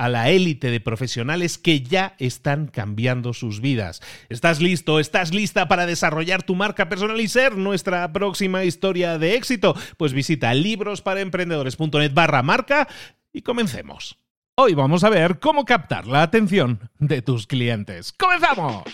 a la élite de profesionales que ya están cambiando sus vidas. ¿Estás listo? ¿Estás lista para desarrollar tu marca personal y ser nuestra próxima historia de éxito? Pues visita librosparaemprendedores.net barra marca y comencemos. Hoy vamos a ver cómo captar la atención de tus clientes. ¡Comenzamos!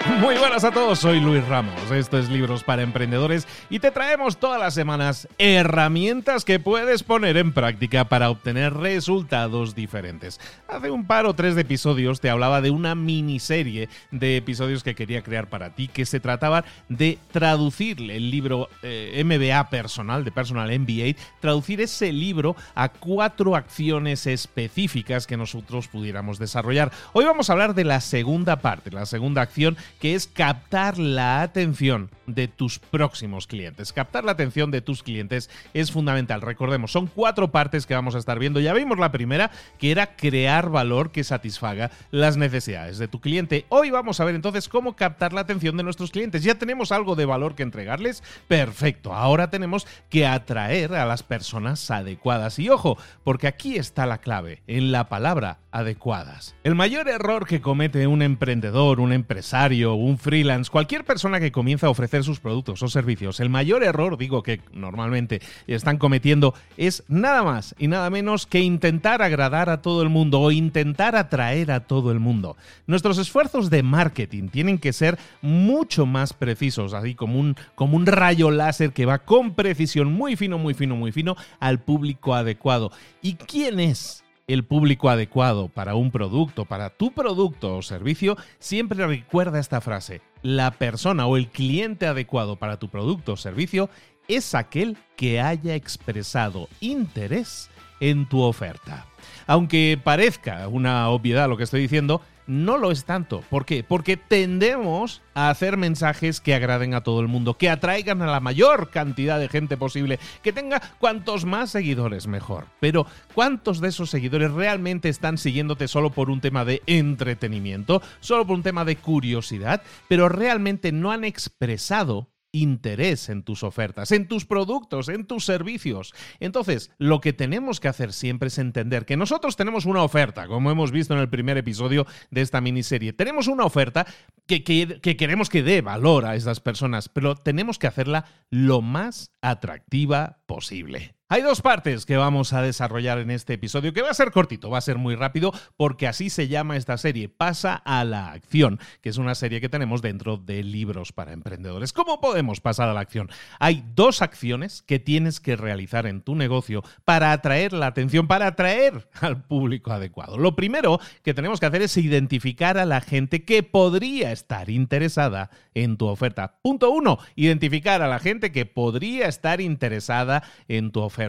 Muy buenas a todos, soy Luis Ramos. Esto es Libros para Emprendedores y te traemos todas las semanas herramientas que puedes poner en práctica para obtener resultados diferentes. Hace un par o tres de episodios te hablaba de una miniserie de episodios que quería crear para ti que se trataba de traducir el libro eh, MBA personal, de Personal MBA, traducir ese libro a cuatro acciones específicas que nosotros pudiéramos desarrollar. Hoy vamos a hablar de la segunda parte, la segunda acción que es captar la atención de tus próximos clientes. Captar la atención de tus clientes es fundamental. Recordemos, son cuatro partes que vamos a estar viendo. Ya vimos la primera, que era crear valor que satisfaga las necesidades de tu cliente. Hoy vamos a ver entonces cómo captar la atención de nuestros clientes. Ya tenemos algo de valor que entregarles. Perfecto. Ahora tenemos que atraer a las personas adecuadas. Y ojo, porque aquí está la clave, en la palabra adecuadas. El mayor error que comete un emprendedor, un empresario, un freelance, cualquier persona que comienza a ofrecer sus productos o servicios, el mayor error, digo que normalmente están cometiendo, es nada más y nada menos que intentar agradar a todo el mundo o intentar atraer a todo el mundo. Nuestros esfuerzos de marketing tienen que ser mucho más precisos, así como un, como un rayo láser que va con precisión muy fino, muy fino, muy fino al público adecuado. ¿Y quién es? El público adecuado para un producto, para tu producto o servicio, siempre recuerda esta frase. La persona o el cliente adecuado para tu producto o servicio es aquel que haya expresado interés en tu oferta. Aunque parezca una obviedad lo que estoy diciendo, no lo es tanto. ¿Por qué? Porque tendemos a hacer mensajes que agraden a todo el mundo, que atraigan a la mayor cantidad de gente posible, que tenga cuantos más seguidores mejor. Pero ¿cuántos de esos seguidores realmente están siguiéndote solo por un tema de entretenimiento, solo por un tema de curiosidad, pero realmente no han expresado interés en tus ofertas, en tus productos, en tus servicios. Entonces, lo que tenemos que hacer siempre es entender que nosotros tenemos una oferta, como hemos visto en el primer episodio de esta miniserie. Tenemos una oferta que, que, queremos que dé valor a esas personas, pero tenemos que hacerla lo más atractiva posible. Hay dos partes que vamos a desarrollar en este episodio, que va a ser cortito, va a ser muy rápido, porque así se llama esta serie, Pasa a la Acción, que es una serie que tenemos dentro de libros para emprendedores. ¿Cómo podemos pasar a la acción? Hay dos acciones que tienes que realizar en tu negocio para atraer la atención, para atraer al público adecuado. Lo primero que tenemos que hacer es identificar a la gente que podría estar interesada en tu oferta. Punto uno, identificar a la gente que podría estar interesada en tu oferta.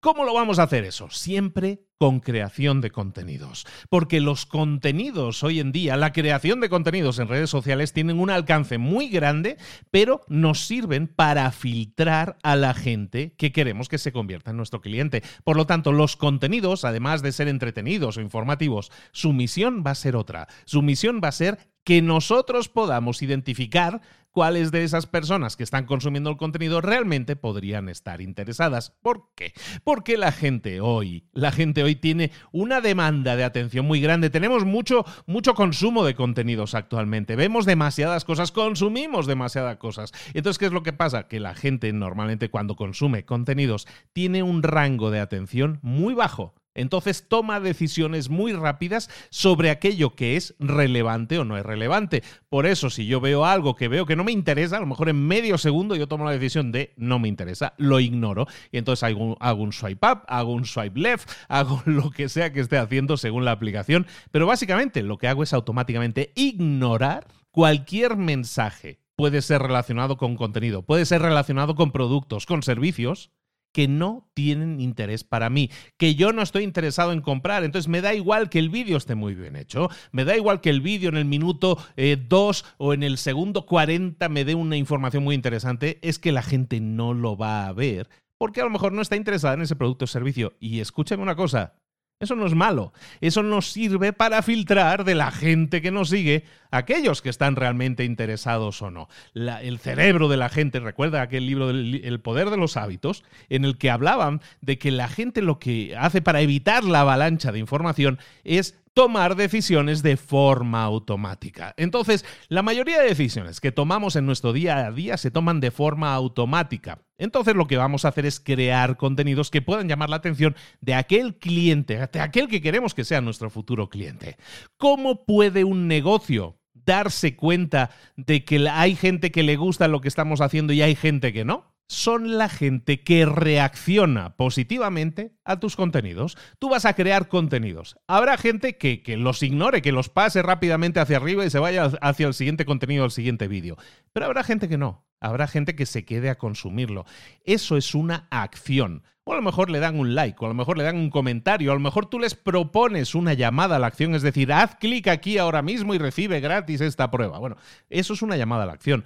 ¿Cómo lo vamos a hacer eso? Siempre con creación de contenidos. Porque los contenidos hoy en día, la creación de contenidos en redes sociales tienen un alcance muy grande, pero nos sirven para filtrar a la gente que queremos que se convierta en nuestro cliente. Por lo tanto, los contenidos, además de ser entretenidos o informativos, su misión va a ser otra. Su misión va a ser que nosotros podamos identificar cuáles de esas personas que están consumiendo el contenido realmente podrían estar interesadas. ¿Por qué? Porque la gente hoy, la gente hoy tiene una demanda de atención muy grande. Tenemos mucho, mucho consumo de contenidos actualmente. Vemos demasiadas cosas, consumimos demasiadas cosas. Entonces, ¿qué es lo que pasa? Que la gente normalmente cuando consume contenidos tiene un rango de atención muy bajo. Entonces toma decisiones muy rápidas sobre aquello que es relevante o no es relevante. Por eso, si yo veo algo que veo que no me interesa, a lo mejor en medio segundo yo tomo la decisión de no me interesa, lo ignoro. Y entonces hago un, swipe up, hago un swipe left, hago lo que sea que esté haciendo según la aplicación. Pero básicamente lo que hago es automáticamente ignorar cualquier mensaje. Puede ser relacionado con contenido, puede ser relacionado con productos, con servicios, que no tienen interés para mí, que yo no estoy interesado en comprar. Entonces me da igual que el vídeo esté muy bien hecho, me da igual que el vídeo en el minuto 2 eh, o en el segundo 40 me dé una información muy interesante, es que la gente no lo va a ver porque a lo mejor no está interesada en ese producto o servicio. Y escúchame una cosa, eso no es malo. Eso nos sirve para filtrar de la gente que nos sigue aquellos que están realmente interesados o no. el cerebro de la gente, recuerda aquel libro El poder de los hábitos, en el que hablaban de que la gente lo que hace para evitar la avalancha de información es tomar decisiones de forma automática. Entonces, la mayoría de decisiones que tomamos en nuestro día a día se toman de forma automática. Entonces, lo que vamos a hacer es crear contenidos que puedan llamar la atención de aquel cliente, de aquel que queremos que sea nuestro futuro cliente. ¿Cómo puede un negocio darse cuenta de que hay gente que le gusta lo que estamos haciendo y hay gente que no? son la gente que reacciona positivamente a tus contenidos. Tú vas a crear contenidos. Habrá gente que, los ignore, que los pase rápidamente hacia arriba y se vaya hacia el siguiente contenido, el siguiente vídeo. Pero habrá gente que no. Habrá gente que se quede a consumirlo. Eso es una acción. O a lo mejor le dan un like, o a lo mejor le dan un comentario, a lo mejor tú les propones una llamada a la acción, es decir, haz clic aquí ahora mismo y recibe gratis esta prueba. Bueno, eso es una llamada a la acción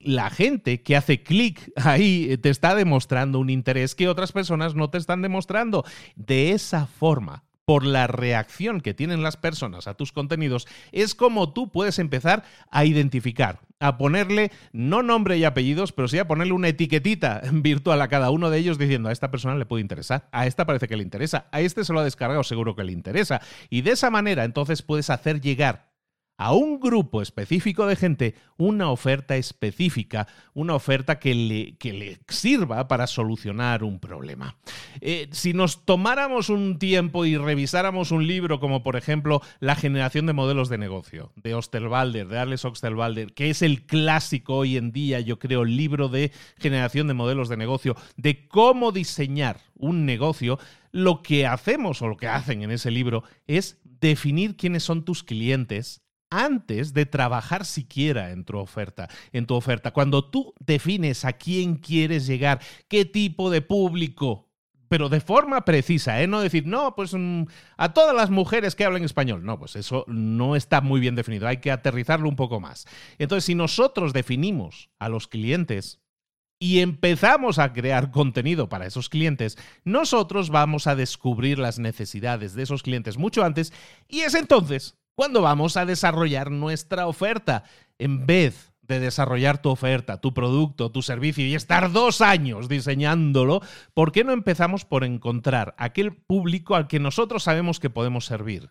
la gente que hace clic ahí eh, te está demostrando un interés que otras personas no te están demostrando. De esa forma, por la reacción que tienen las personas a tus contenidos, es como tú puedes empezar a identificar, a ponerle no nombre y apellidos, pero sí a ponerle una etiquetita virtual a cada uno de ellos diciendo a esta persona le puede interesar, a esta parece que le interesa, a este se lo ha descargado, seguro que le interesa. Y de esa manera entonces puedes hacer llegar a un grupo específico de gente una oferta específica, una oferta que le, que le sirva para solucionar un problema. Eh, si nos tomáramos un tiempo y revisáramos un libro como por ejemplo La generación de modelos de negocio de Osterwalder, de Arles Osterwalder, que es el clásico hoy en día, yo creo, libro de generación de modelos de negocio, de cómo diseñar un negocio, lo que hacemos o lo que hacen en ese libro es definir quiénes son tus clientes, antes de trabajar siquiera en tu oferta, en tu oferta. Cuando tú defines a quién quieres llegar, qué tipo de público, pero de forma precisa, ¿eh? No decir, no, pues mm, a todas las mujeres que hablan español. No, pues eso no está muy bien definido, hay que aterrizarlo un poco más. Entonces, si nosotros definimos a los clientes y empezamos a crear contenido para esos clientes, nosotros vamos a descubrir las necesidades de esos clientes mucho antes y es entonces cuando vamos a desarrollar nuestra oferta. En vez de desarrollar tu oferta, tu producto, tu servicio y estar dos años diseñándolo, ¿por qué no empezamos por encontrar aquel público al que nosotros sabemos que podemos servir?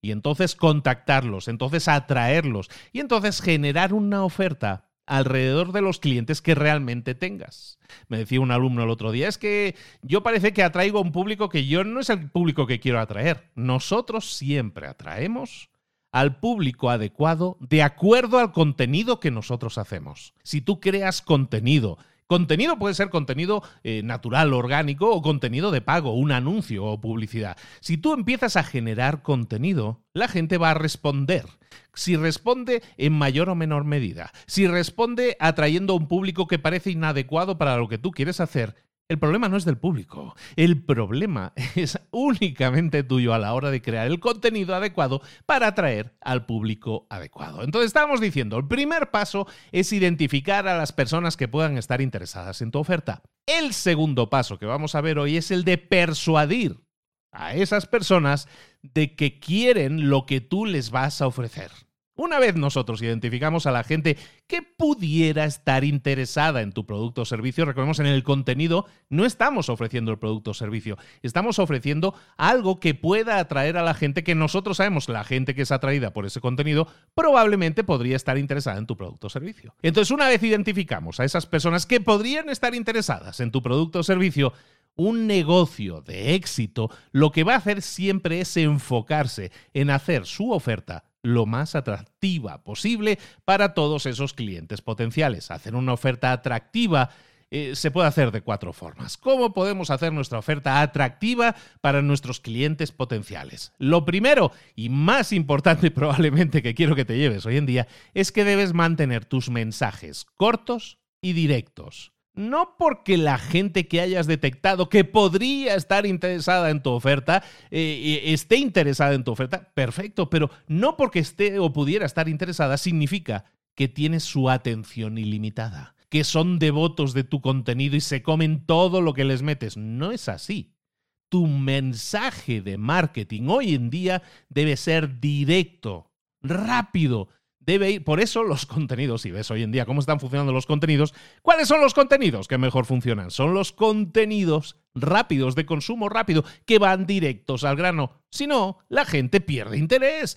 Y entonces contactarlos, entonces atraerlos y entonces generar una oferta alrededor de los clientes que realmente tengas. Me decía un alumno el otro día, es que yo parece que atraigo a un público que yo no es el público que quiero atraer. Nosotros siempre atraemos al público adecuado de acuerdo al contenido que nosotros hacemos. Si tú creas contenido, contenido puede ser contenido eh, natural, orgánico o contenido de pago, un anuncio o publicidad. Si tú empiezas a generar contenido, la gente va a responder. Si responde en mayor o menor medida, si responde atrayendo a un público que parece inadecuado para lo que tú quieres hacer, El problema no es del público, el problema es únicamente tuyo a la hora de crear el contenido adecuado para atraer al público adecuado. Entonces estamos diciendo, el primer paso es identificar a las personas que puedan estar interesadas en tu oferta. El segundo paso que vamos a ver hoy es el de persuadir a esas personas de que quieren lo que tú les vas a ofrecer. Una vez nosotros identificamos a la gente que pudiera estar interesada en tu producto o servicio, recordemos en el contenido no estamos ofreciendo el producto o servicio, estamos ofreciendo algo que pueda atraer a la gente que nosotros sabemos, la gente que es atraída por ese contenido, probablemente podría estar interesada en tu producto o servicio. Entonces, una vez identificamos a esas personas que podrían estar interesadas en tu producto o servicio, un negocio de éxito lo que va a hacer siempre es enfocarse en hacer su oferta lo más atractiva posible para todos esos clientes potenciales. Hacer una oferta atractiva eh, se puede hacer de cuatro formas. ¿Cómo podemos hacer nuestra oferta atractiva para nuestros clientes potenciales? Lo primero y más importante probablemente que quiero que te lleves hoy en día es que debes mantener tus mensajes cortos y directos no porque la gente que hayas detectado que podría estar interesada en tu oferta eh, esté interesada en tu oferta, perfecto, pero no porque esté o pudiera estar interesada significa que tienes su atención ilimitada, que son devotos de tu contenido y se comen todo lo que les metes. No es así. Tu mensaje de marketing hoy en día debe ser directo, rápido, debe ir. Por eso los contenidos, si ves hoy en día cómo están funcionando los contenidos, ¿cuáles son los contenidos que mejor funcionan? Son los contenidos rápidos, de consumo rápido, que van directos al grano. Si no, la gente pierde interés.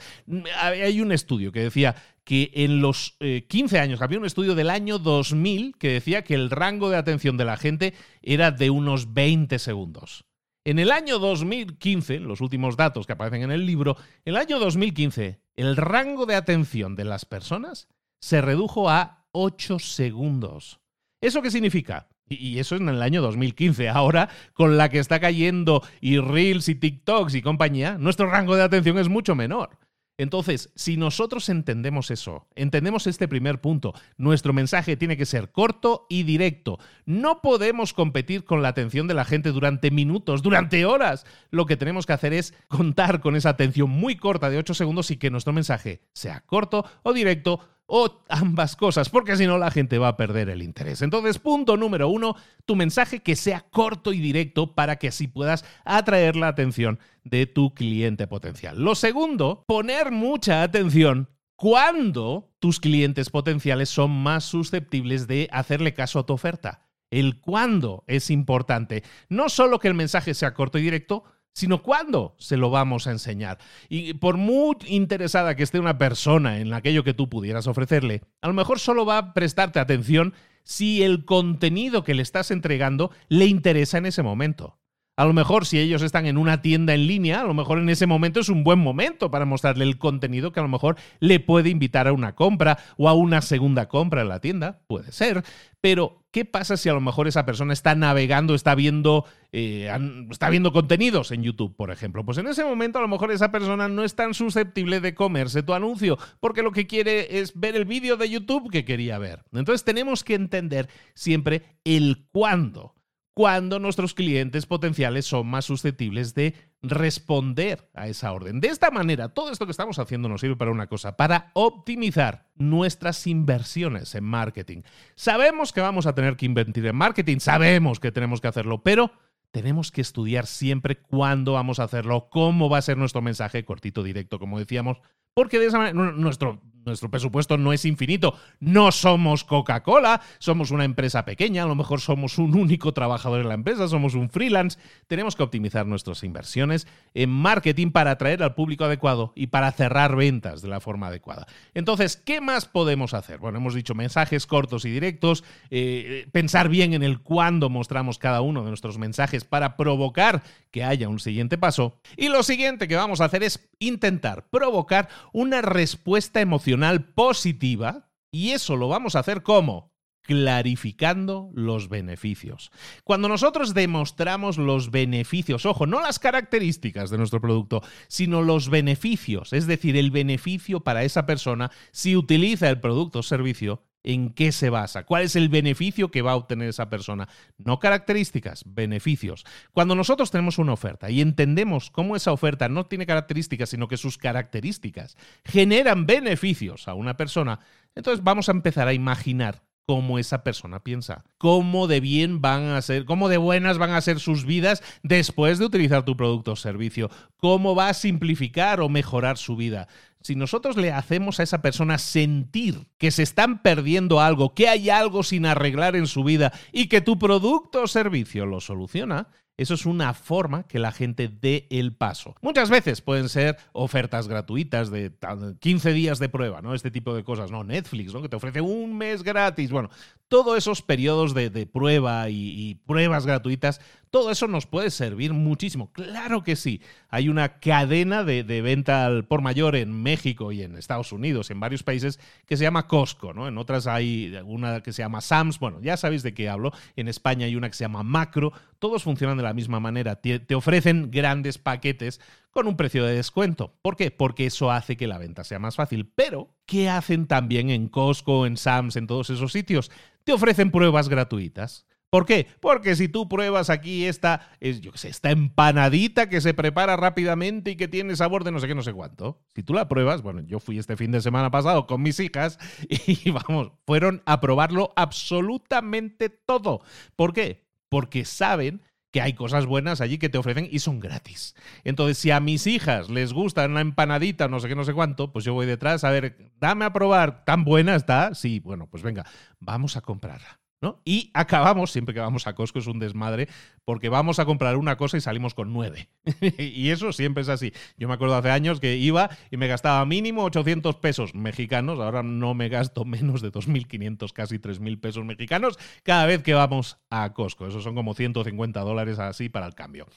Hay un estudio que decía que en los 15 eh, años, había un estudio del año 2000 que decía que el rango de atención de la gente era de unos 20 segundos. En el año 2015, los últimos datos que aparecen en el libro, en el año 2015, el rango de atención de las personas se redujo a 8 segundos. ¿Eso qué significa? Y eso es en el año 2015. Ahora, con la que está cayendo y Reels y TikToks y compañía, nuestro rango de atención es mucho menor. Entonces, si nosotros entendemos eso, entendemos este primer punto, nuestro mensaje tiene que ser corto y directo. No podemos competir con la atención de la gente durante minutos, durante horas. Lo que tenemos que hacer es contar con esa atención muy corta de 8 segundos y que nuestro mensaje sea corto o directo o ambas cosas, porque si no la gente va a perder el interés. Entonces, punto número uno, tu mensaje que sea corto y directo para que así puedas atraer la atención de tu cliente potencial. Lo segundo, poner mucha atención cuando tus clientes potenciales son más susceptibles de hacerle caso a tu oferta. El cuándo es importante. No solo que el mensaje sea corto y directo, sino cuándo se lo vamos a enseñar. Y por muy interesada que esté una persona en aquello que tú pudieras ofrecerle, a lo mejor solo va a prestarte atención si el contenido que le estás entregando le interesa en ese momento. A lo mejor si ellos están en una tienda en línea, a lo mejor en ese momento es un buen momento para mostrarle el contenido que a lo mejor le puede invitar a una compra o a una segunda compra en la tienda, puede ser. Pero, ¿qué pasa si a lo mejor esa persona está navegando, está viendo, eh, está viendo contenidos en YouTube, por ejemplo? Pues en ese momento a lo mejor esa persona no es tan susceptible de comerse tu anuncio, porque lo que quiere es ver el vídeo de YouTube que quería ver. Entonces tenemos que entender siempre el cuándo cuando nuestros clientes potenciales son más susceptibles de responder a esa orden. De esta manera, todo esto que estamos haciendo nos sirve para una cosa, para optimizar nuestras inversiones en marketing. Sabemos que vamos a tener que invertir en marketing, sabemos que tenemos que hacerlo, pero tenemos que estudiar siempre cuándo vamos a hacerlo, cómo va a ser nuestro mensaje cortito, directo, como decíamos, porque de esa manera nuestro nuestro presupuesto no es infinito. No somos Coca-Cola, somos una empresa pequeña, a lo mejor somos un único trabajador en la empresa, somos un freelance. Tenemos que optimizar nuestras inversiones en marketing para atraer al público adecuado y para cerrar ventas de la forma adecuada. Entonces, ¿qué más podemos hacer? Bueno, hemos dicho mensajes cortos y directos, eh, pensar bien en el cuándo mostramos cada uno de nuestros mensajes para provocar que haya un siguiente paso. Y lo siguiente que vamos a hacer es intentar provocar una respuesta emocional positiva y eso lo vamos a hacer como clarificando los beneficios. Cuando nosotros demostramos los beneficios, ojo, no las características de nuestro producto, sino los beneficios, es decir, el beneficio para esa persona si utiliza el producto o servicio, ¿En qué se basa? ¿Cuál es el beneficio que va a obtener esa persona? No características, beneficios. Cuando nosotros tenemos una oferta y entendemos cómo esa oferta no tiene características, sino que sus características generan beneficios a una persona, entonces vamos a empezar a imaginar cómo esa persona piensa, cómo de bien van a ser, cómo de buenas van a ser sus vidas después de utilizar tu producto o servicio, cómo va a simplificar o mejorar su vida. Si nosotros le hacemos a esa persona sentir que se están perdiendo algo, que hay algo sin arreglar en su vida y que tu producto o servicio lo soluciona, eso es una forma que la gente dé el paso. Muchas veces pueden ser ofertas gratuitas de 15 días de prueba, ¿no? Este tipo de cosas, ¿no? Netflix, ¿no? Que te ofrece un mes gratis. Bueno, todos esos periodos de, prueba y, pruebas gratuitas, todo eso nos puede servir muchísimo. Claro que sí. Hay una cadena de, venta al por mayor en México y en Estados Unidos, en varios países, que se llama Costco, ¿no? En otras hay una que se llama Sams. Bueno, ya sabéis de qué hablo. En España hay una que se llama Macro. Todos funcionan de la misma manera. te ofrecen grandes paquetes con un precio de descuento. ¿Por qué? Porque eso hace que la venta sea más fácil. Pero, ¿qué hacen también en Costco, en Sams, en todos esos sitios? Te ofrecen pruebas gratuitas. ¿Por qué? Porque si tú pruebas aquí esta, yo qué sé, esta empanadita que se prepara rápidamente y que tiene sabor de no sé qué, no sé cuánto, si tú la pruebas, bueno, yo fui este fin de semana pasado con mis hijas y vamos, fueron a probarlo absolutamente todo. ¿Por qué? Porque saben que hay cosas buenas allí que te ofrecen y son gratis. Entonces, si a mis hijas les gusta una empanadita, no sé qué, no sé cuánto, pues yo voy detrás, a ver, dame a probar, tan buena está. Sí, bueno, pues venga, vamos a comprarla. Y acabamos, siempre que vamos a Costco es un desmadre, porque vamos a comprar una cosa y salimos con nueve. y eso siempre es así. Yo me acuerdo hace años que iba y me gastaba mínimo 800 pesos mexicanos, ahora no me gasto menos de 2.500, casi 3.000 pesos mexicanos cada vez que vamos a Costco. Eso son como 150 dólares así para el cambio.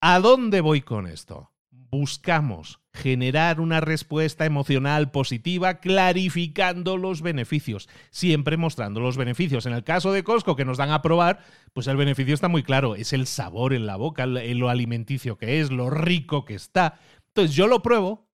¿A dónde voy con esto? Buscamos generar una respuesta emocional positiva clarificando los beneficios, siempre mostrando los beneficios. En el caso de Costco que nos dan a probar, pues el beneficio está muy claro, es el sabor en la boca, lo alimenticio que es, lo rico que está. Entonces yo lo pruebo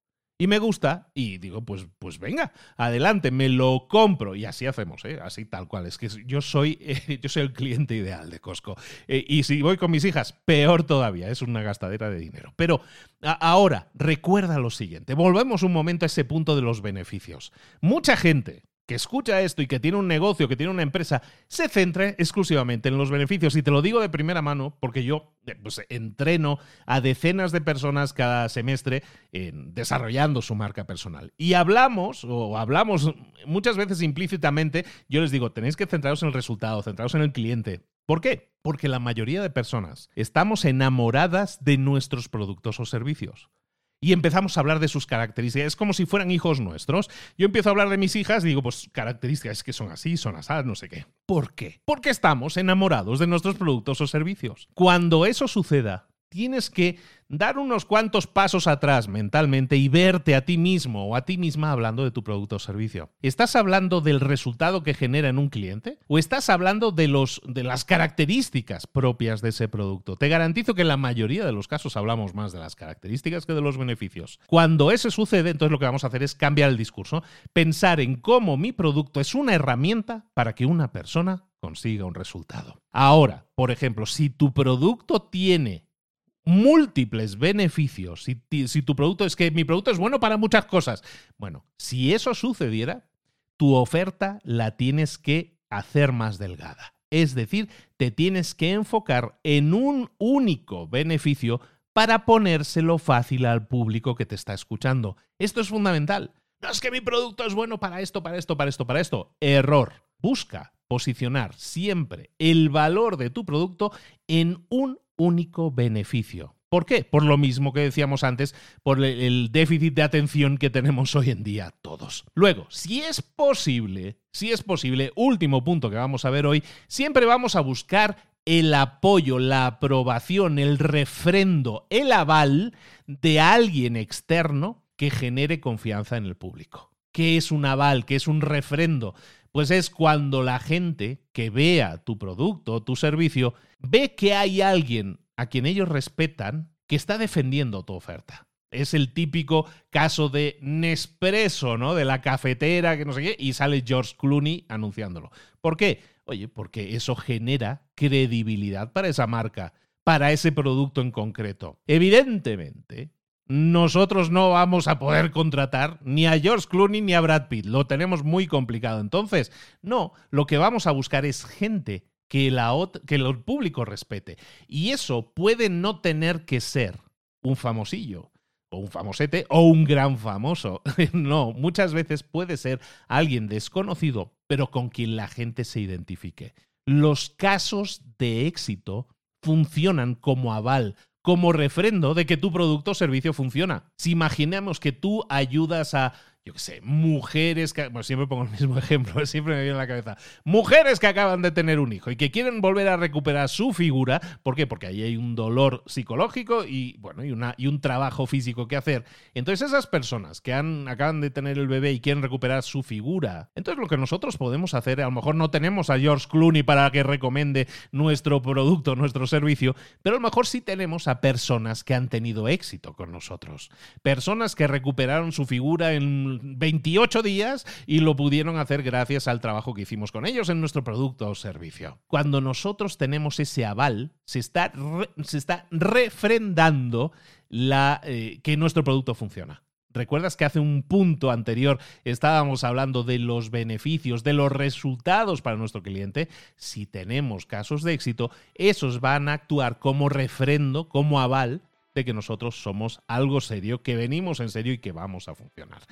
y me gusta y digo, pues, pues venga, adelante, me lo compro y así hacemos, ¿eh? así tal cual. Es que yo soy, yo soy el cliente ideal de Costco. Eh, y si voy con mis hijas, peor todavía, es una gastadera de dinero. Pero ahora, recuerda lo siguiente, volvemos un momento a ese punto de los beneficios. Mucha gente que escucha esto y que tiene un negocio, que tiene una empresa, se centre exclusivamente en los beneficios. Y te lo digo de primera mano porque yo eh, pues, entreno a decenas de personas cada semestre en desarrollando su marca personal. Y hablamos, o hablamos muchas veces implícitamente, yo les digo, tenéis que centraros en el resultado, centraros en el cliente. ¿Por qué? Porque la mayoría de personas estamos enamoradas de nuestros productos o servicios y empezamos a hablar de sus características. Es como si fueran hijos nuestros. Yo empiezo a hablar de mis hijas digo, pues características que son así, son así, no sé qué. ¿Por qué? Porque estamos enamorados de nuestros productos o servicios. Cuando eso suceda, tienes que dar unos cuantos pasos atrás mentalmente y verte a ti mismo o a ti misma hablando de tu producto o servicio. ¿Estás hablando del resultado que genera en un cliente? ¿O estás hablando de, los, de las características propias de ese producto? Te garantizo que en la mayoría de los casos hablamos más de las características que de los beneficios. Cuando eso sucede, entonces lo que vamos a hacer es cambiar el discurso, pensar en cómo mi producto es una herramienta para que una persona consiga un resultado. Ahora, por ejemplo, si tu producto tiene múltiples beneficios. Si, tu producto es que mi producto es bueno para muchas cosas. Bueno, si eso sucediera, tu oferta la tienes que hacer más delgada. Es decir, te tienes que enfocar en un único beneficio para ponérselo fácil al público que te está escuchando. Esto es fundamental. No es que mi producto es bueno para esto, para esto, para esto, para esto. Error. Busca posicionar siempre el valor de tu producto en un único beneficio. ¿Por qué? Por lo mismo que decíamos antes, por el déficit de atención que tenemos hoy en día todos. Luego, si es posible, si es posible, último punto que vamos a ver hoy, siempre vamos a buscar el apoyo, la aprobación, el refrendo, el aval de alguien externo que genere confianza en el público. ¿Qué es un aval? ¿Qué es un refrendo? Pues es cuando la gente que vea tu producto o tu servicio ve que hay alguien a quien ellos respetan que está defendiendo tu oferta. Es el típico caso de Nespresso, ¿no? De la cafetera, que no sé qué, y sale George Clooney anunciándolo. ¿Por qué? Oye, porque eso genera credibilidad para esa marca, para ese producto en concreto. Evidentemente, nosotros no vamos a poder contratar ni a George Clooney ni a Brad Pitt. Lo tenemos muy complicado. Entonces, no, lo que vamos a buscar es gente que, la, que el público respete. Y eso puede no tener que ser un famosillo o un famosete o un gran famoso. no, muchas veces puede ser alguien desconocido, pero con quien la gente se identifique. Los casos de éxito funcionan como aval, como refrendo de que tu producto o servicio funciona. Si imaginemos que tú ayudas a yo qué sé, mujeres que, bueno, siempre pongo el mismo ejemplo, siempre me viene a la cabeza, mujeres que acaban de tener un hijo y que quieren volver a recuperar su figura, ¿por qué? Porque ahí hay un dolor psicológico y, bueno, y, una, y un trabajo físico que hacer. Entonces esas personas que han, acaban de tener el bebé y quieren recuperar su figura, entonces lo que nosotros podemos hacer, a lo mejor no tenemos a George Clooney para que recomiende nuestro producto, nuestro servicio, pero a lo mejor sí tenemos a personas que han tenido éxito con nosotros, personas que recuperaron su figura en 28 días y lo pudieron hacer gracias al trabajo que hicimos con ellos en nuestro producto o servicio. Cuando nosotros tenemos ese aval, se está, se está refrendando la, eh, que nuestro producto funciona. ¿Recuerdas que hace un punto anterior estábamos hablando de los beneficios, de los resultados para nuestro cliente? Si tenemos casos de éxito, esos van a actuar como refrendo, como aval de que nosotros somos algo serio, que venimos en serio y que vamos a funcionar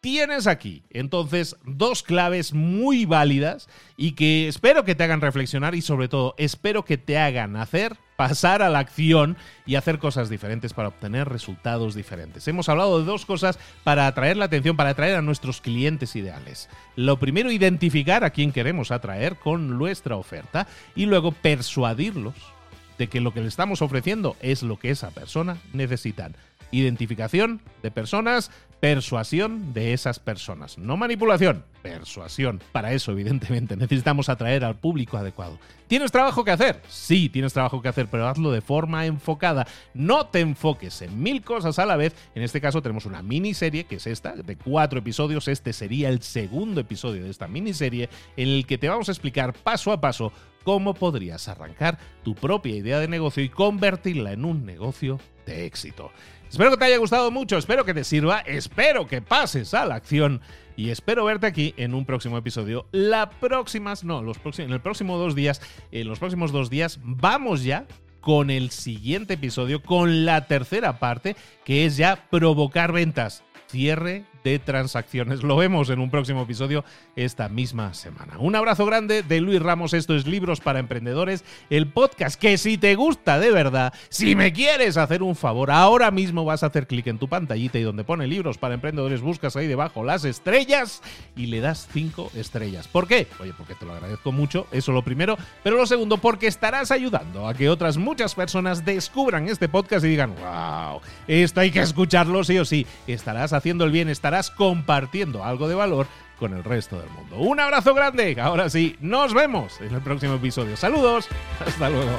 tienes aquí. Entonces, dos claves muy válidas y que espero que te hagan reflexionar y sobre todo espero que te hagan hacer, pasar a la acción y hacer cosas diferentes para obtener resultados diferentes. Hemos hablado de dos cosas para atraer la atención, para atraer a nuestros clientes ideales. Lo primero, identificar a quién queremos atraer con nuestra oferta y luego persuadirlos de que lo que le estamos ofreciendo es lo que esa persona necesita identificación de personas, persuasión de esas personas. No manipulación, persuasión. Para eso, evidentemente, necesitamos atraer al público adecuado. ¿Tienes trabajo que hacer? Sí, tienes trabajo que hacer, pero hazlo de forma enfocada. No te enfoques en mil cosas a la vez. En este caso tenemos una miniserie, que es esta, de cuatro episodios. Este sería el segundo episodio de esta miniserie, en el que te vamos a explicar paso a paso cómo podrías arrancar tu propia idea de negocio y convertirla en un negocio de éxito. Espero que te haya gustado mucho, espero que te sirva, espero que pases a la acción y espero verte aquí en un próximo episodio. La próxima, no, los próximos, en el próximo dos días, en los próximos dos días vamos ya con el siguiente episodio, con la tercera parte, que es ya provocar ventas cierre transacciones. Lo vemos en un próximo episodio esta misma semana. Un abrazo grande de Luis Ramos. Esto es Libros para Emprendedores, el podcast que si te gusta de verdad, si me quieres hacer un favor, ahora mismo vas a hacer clic en tu pantallita y donde pone Libros para Emprendedores buscas ahí debajo las estrellas y le das cinco estrellas. ¿Por qué? Oye, porque te lo agradezco mucho, eso lo primero, pero lo segundo, porque estarás ayudando a que otras muchas personas descubran este podcast y digan, wow, esto hay que escucharlo sí o sí. Estarás haciendo el bien, estarás compartiendo algo de valor con el resto del mundo. Un abrazo grande. Ahora sí, nos vemos en el próximo episodio. Saludos. Hasta luego.